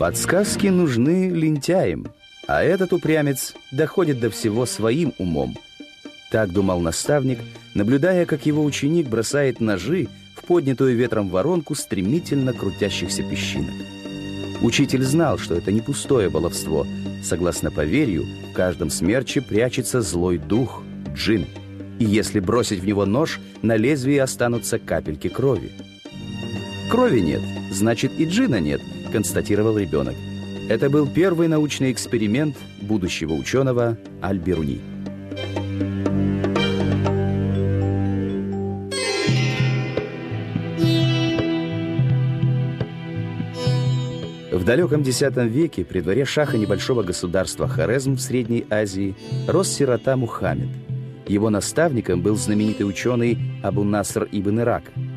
Подсказки нужны лентяям, а этот упрямец доходит до всего своим умом. Так думал наставник, наблюдая, как его ученик бросает ножи в поднятую ветром воронку стремительно крутящихся песчинок. Учитель знал, что это не пустое баловство. Согласно поверью, в каждом смерче прячется злой дух, джин. И если бросить в него нож, на лезвии останутся капельки крови. Крови нет, значит и джина нет – констатировал ребенок. Это был первый научный эксперимент будущего ученого Альберуни. В далеком X веке при дворе шаха небольшого государства Хорезм в Средней Азии рос сирота Мухаммед. Его наставником был знаменитый ученый Абу Наср ибн Ирак –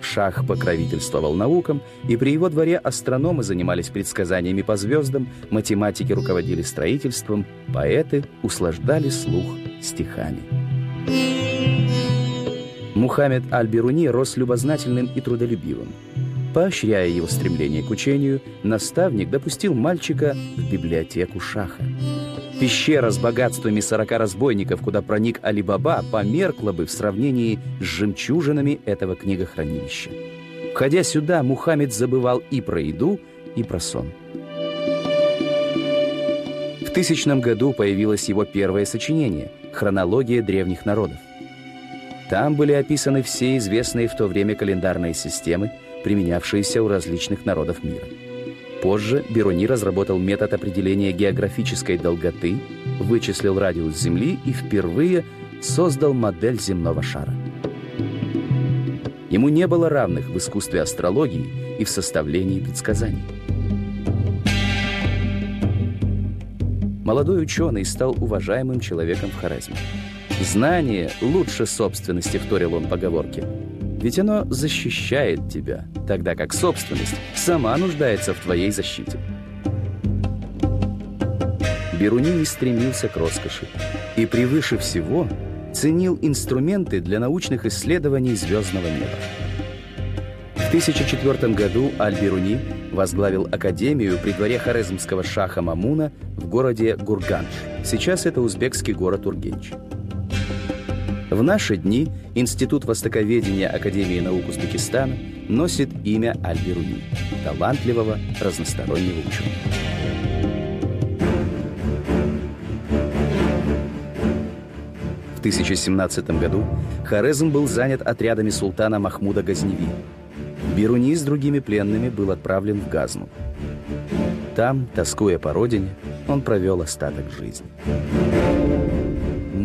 Шах покровительствовал наукам, и при его дворе астрономы занимались предсказаниями по звездам, математики руководили строительством, поэты услаждали слух стихами. Мухаммед Аль-Бируни рос любознательным и трудолюбивым. Поощряя его стремление к учению, наставник допустил мальчика в библиотеку Шаха. Пещера с богатствами сорока разбойников, куда проник Али-Баба, померкла бы в сравнении с жемчужинами этого книгохранилища. Входя сюда, Мухаммед забывал и про еду, и про сон. В тысячном году появилось его первое сочинение «Хронология древних народов». Там были описаны все известные в то время календарные системы, применявшиеся у различных народов мира. Позже Беруни разработал метод определения географической долготы, вычислил радиус Земли и впервые создал модель земного шара. Ему не было равных в искусстве астрологии и в составлении предсказаний. Молодой ученый стал уважаемым человеком в Хорезме. «Знание лучше собственности», — вторил он поговорке. Ведь оно защищает тебя, тогда как собственность сама нуждается в твоей защите. Беруни не стремился к роскоши и превыше всего ценил инструменты для научных исследований звездного неба. В 1004 году Аль-Бируни возглавил академию при дворе хорезмского шаха Мамуна в городе Гурганш. Сейчас это узбекский город Ургенч. В наши дни Институт востоковедения Академии наук Узбекистана носит имя Аль-Бируни, талантливого, разностороннего ученого. В 1017 году Хорезм был занят отрядами султана Махмуда Газневи. Бируни с другими пленными был отправлен в Газну. Там, тоскуя по родине, он провел остаток жизни.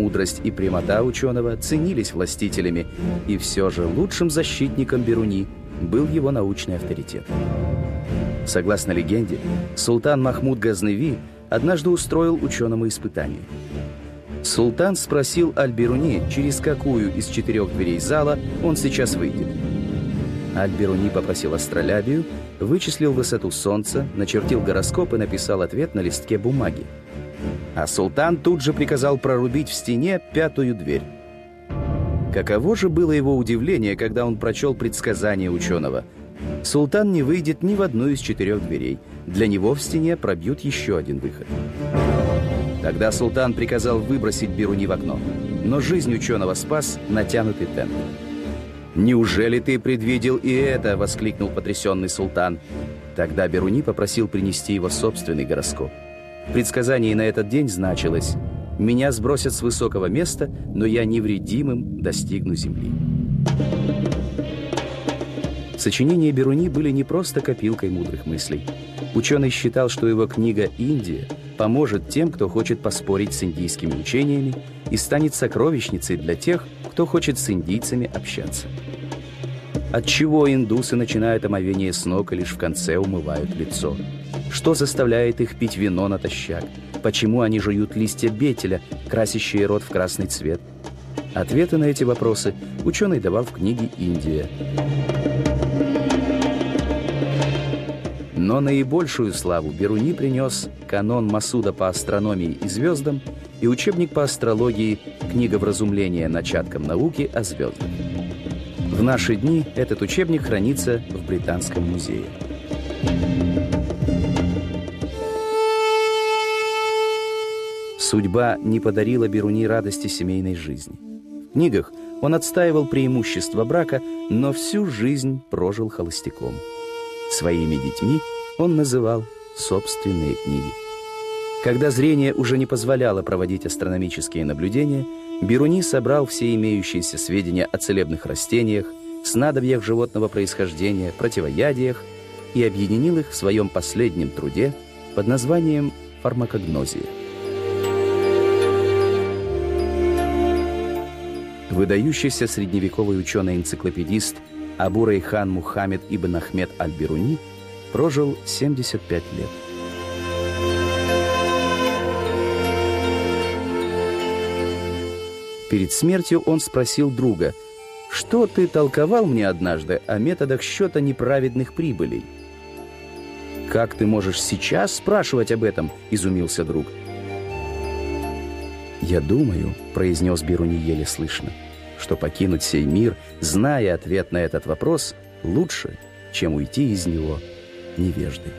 Мудрость и прямота ученого ценились властителями, и все же лучшим защитником Беруни был его научный авторитет. Согласно легенде, султан Махмуд Газневи однажды устроил ученому испытание. Султан спросил Аль-Бируни, через какую из четырех дверей зала он сейчас выйдет. Аль-Бируни попросил астролябию, вычислил высоту солнца, начертил гороскоп и написал ответ на листке бумаги. А султан тут же приказал прорубить в стене пятую дверь. Каково же было его удивление, когда он прочел предсказание ученого. Султан не выйдет ни в одну из четырех дверей. Для него в стене пробьют еще один выход. Тогда султан приказал выбросить Бируни в окно. Но жизнь ученого спас натянутый тент. «Неужели ты предвидел и это?» — воскликнул потрясенный султан. Тогда Беруни попросил принести его собственный гороскоп. В предсказании на этот день значилось «Меня сбросят с высокого места, но я невредимым достигну земли». Сочинения Беруни были не просто копилкой мудрых мыслей. Ученый считал, что его книга «Индия» поможет тем, кто хочет поспорить с индийскими учениями и станет сокровищницей для тех, кто хочет с индийцами общаться. Отчего индусы начинают омовение с ног и лишь в конце умывают лицо? Что заставляет их пить вино натощак? Почему они жуют листья бетеля, красящие рот в красный цвет? Ответы на эти вопросы ученый давал в книге «Индия». Но наибольшую славу Беруни принес канон Масуда по астрономии и звездам и учебник по астрологии «Книга вразумления начаткам науки о звездах». В наши дни этот учебник хранится в Британском музее. Судьба не подарила Беруни радости семейной жизни. В книгах он отстаивал преимущество брака, но всю жизнь прожил холостяком. Своими детьми он называл собственные книги. Когда зрение уже не позволяло проводить астрономические наблюдения – Беруни собрал все имеющиеся сведения о целебных растениях, снадобьях животного происхождения, противоядиях и объединил их в своем последнем труде под названием «Фармакогнозия». Выдающийся средневековый ученый-энциклопедист Абу Рейхан Мухаммед ибн Ахмед Аль-Бируни прожил 75 лет. Перед смертью он спросил друга, «Что ты толковал мне однажды о методах счета неправедных прибылей?» «Как ты можешь сейчас спрашивать об этом?» — изумился друг. «Я думаю», — произнес Беруни еле слышно, «что покинуть сей мир, зная ответ на этот вопрос, лучше, чем уйти из него невеждой».